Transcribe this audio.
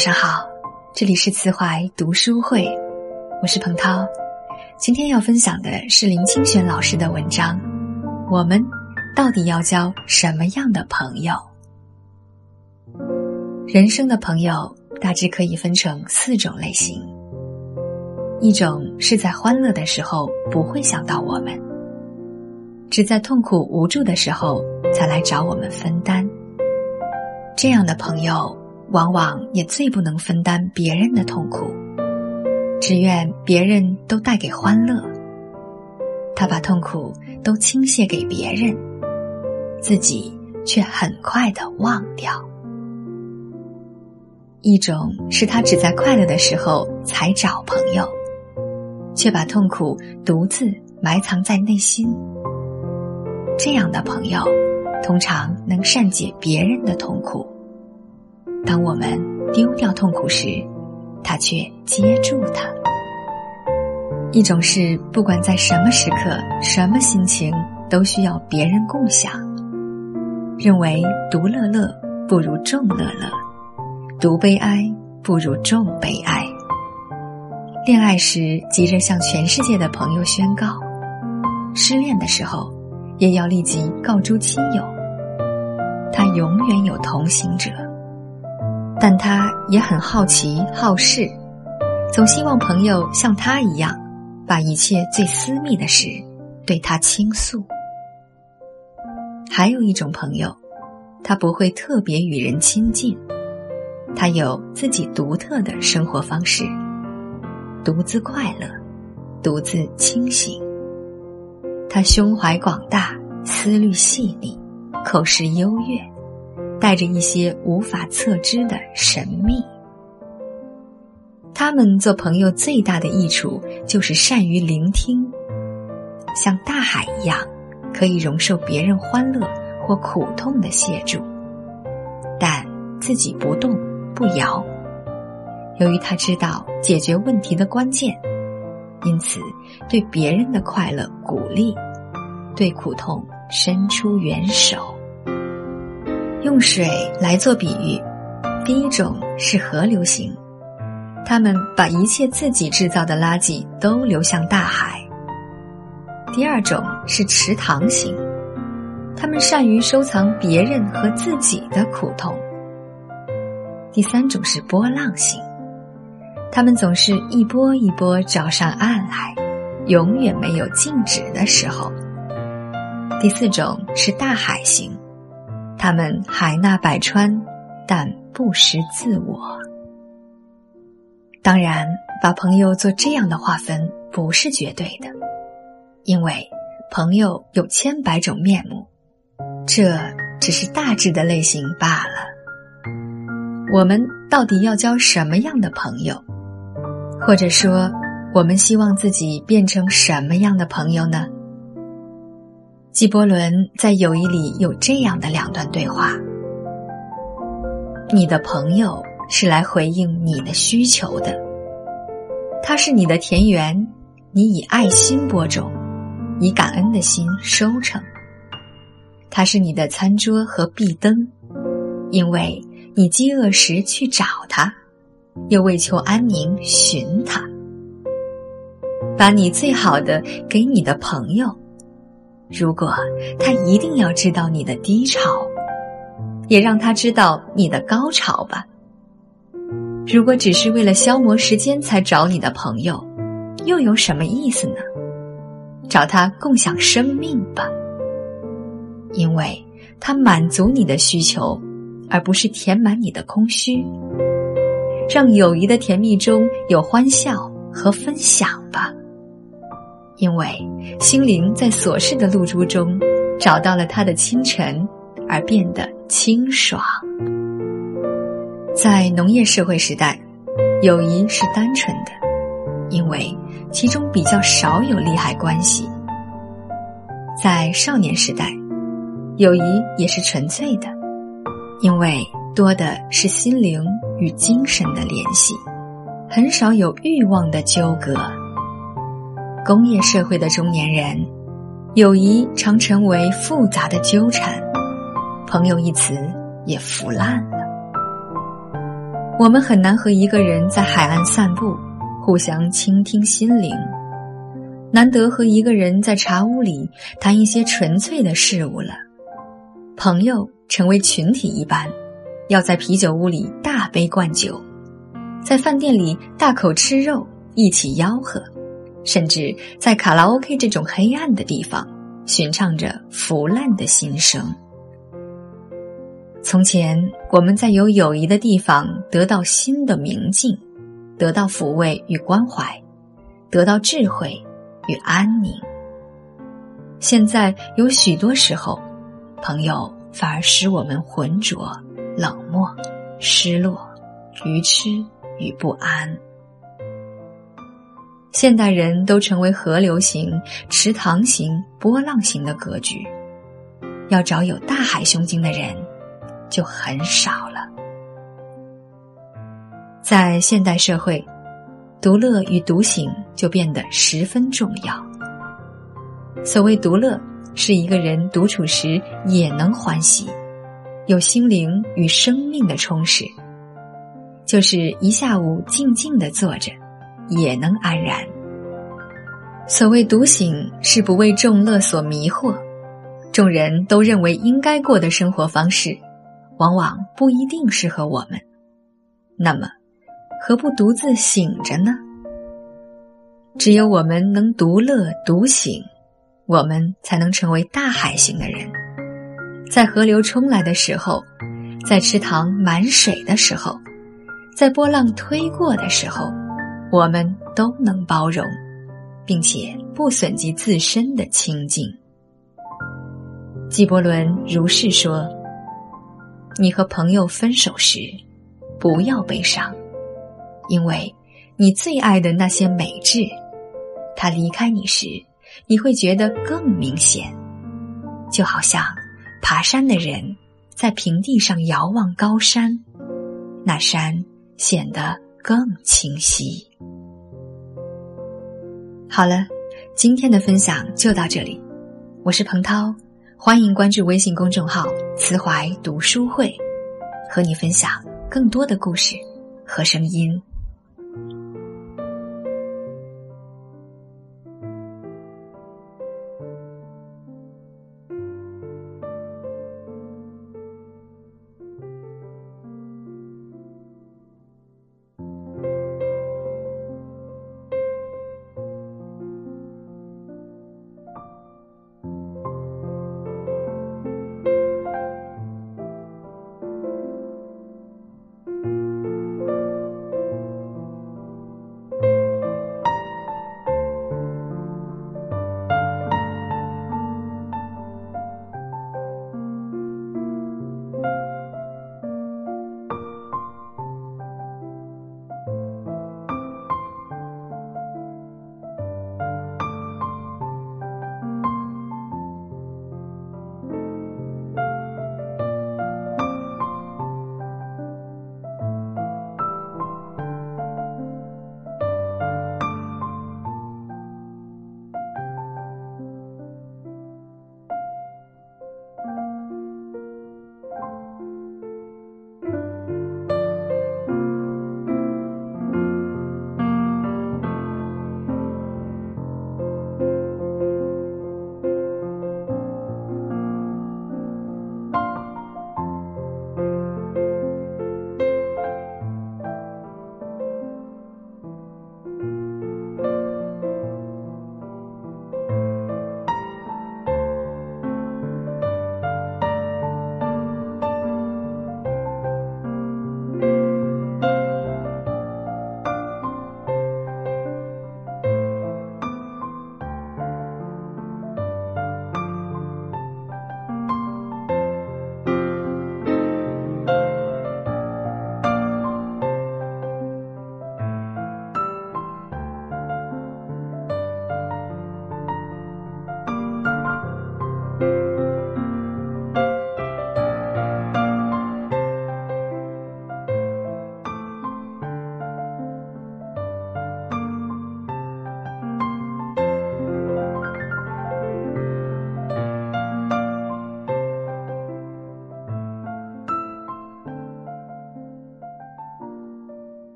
晚上好，这里是慈怀读书会，我是彭涛。今天要分享的是林清玄老师的文章。我们到底要交什么样的朋友？人生的朋友大致可以分成四种类型。一种是在欢乐的时候不会想到我们，只在痛苦无助的时候才来找我们分担。这样的朋友。往往也最不能分担别人的痛苦，只愿别人都带给欢乐。他把痛苦都倾泻给别人，自己却很快的忘掉。一种是他只在快乐的时候才找朋友，却把痛苦独自埋藏在内心。这样的朋友，通常能善解别人的痛苦。当我们丢掉痛苦时，他却接住它。一种是不管在什么时刻、什么心情，都需要别人共享。认为独乐乐不如众乐乐，独悲哀不如众悲哀。恋爱时急着向全世界的朋友宣告，失恋的时候也要立即告诸亲友。他永远有同行者。但他也很好奇好事，总希望朋友像他一样，把一切最私密的事对他倾诉。还有一种朋友，他不会特别与人亲近，他有自己独特的生活方式，独自快乐，独自清醒。他胸怀广大，思虑细腻，口识优越。带着一些无法测知的神秘，他们做朋友最大的益处就是善于聆听，像大海一样，可以容受别人欢乐或苦痛的协助，但自己不动不摇。由于他知道解决问题的关键，因此对别人的快乐鼓励，对苦痛伸出援手。用水来做比喻，第一种是河流型，他们把一切自己制造的垃圾都流向大海；第二种是池塘型，他们善于收藏别人和自己的苦痛；第三种是波浪型，他们总是一波一波找上岸来，永远没有静止的时候；第四种是大海型。他们海纳百川，但不识自我。当然，把朋友做这样的划分不是绝对的，因为朋友有千百种面目，这只是大致的类型罢了。我们到底要交什么样的朋友？或者说，我们希望自己变成什么样的朋友呢？纪伯伦在友谊里有这样的两段对话：你的朋友是来回应你的需求的，他是你的田园，你以爱心播种，以感恩的心收成；他是你的餐桌和壁灯，因为你饥饿时去找他，又为求安宁寻他，把你最好的给你的朋友。如果他一定要知道你的低潮，也让他知道你的高潮吧。如果只是为了消磨时间才找你的朋友，又有什么意思呢？找他共享生命吧，因为他满足你的需求，而不是填满你的空虚。让友谊的甜蜜中有欢笑和分享吧。因为心灵在琐事的露珠中找到了它的清晨，而变得清爽。在农业社会时代，友谊是单纯的，因为其中比较少有利害关系；在少年时代，友谊也是纯粹的，因为多的是心灵与精神的联系，很少有欲望的纠葛。工业社会的中年人，友谊常成为复杂的纠缠，朋友一词也腐烂了。我们很难和一个人在海岸散步，互相倾听心灵；难得和一个人在茶屋里谈一些纯粹的事物了。朋友成为群体一般，要在啤酒屋里大杯灌酒，在饭店里大口吃肉，一起吆喝，甚至在卡拉 OK 这种黑暗的地方，寻唱着腐烂的心声。从前，我们在有友谊的地方得到心的明净，得到抚慰与关怀，得到智慧与安宁。现在有许多时候，朋友反而使我们浑浊、冷漠、失落、愚痴与不安。现代人都成为河流型、池塘型、波浪型的格局，要找有大海胸襟的人。就很少了。在现代社会，独乐与独醒就变得十分重要。所谓独乐，是一个人独处时也能欢喜，有心灵与生命的充实；就是一下午静静的坐着，也能安然。所谓独醒，是不为众乐所迷惑，众人都认为应该过的生活方式。往往不一定适合我们，那么何不独自醒着呢？只有我们能独乐独醒，我们才能成为大海型的人。在河流冲来的时候，在池塘满水的时候，在波浪推过的时候，我们都能包容，并且不损及自身的清净。纪伯伦如是说。你和朋友分手时，不要悲伤，因为你最爱的那些美质，他离开你时，你会觉得更明显。就好像爬山的人在平地上遥望高山，那山显得更清晰。好了，今天的分享就到这里，我是彭涛。欢迎关注微信公众号“慈怀读书会”，和你分享更多的故事和声音。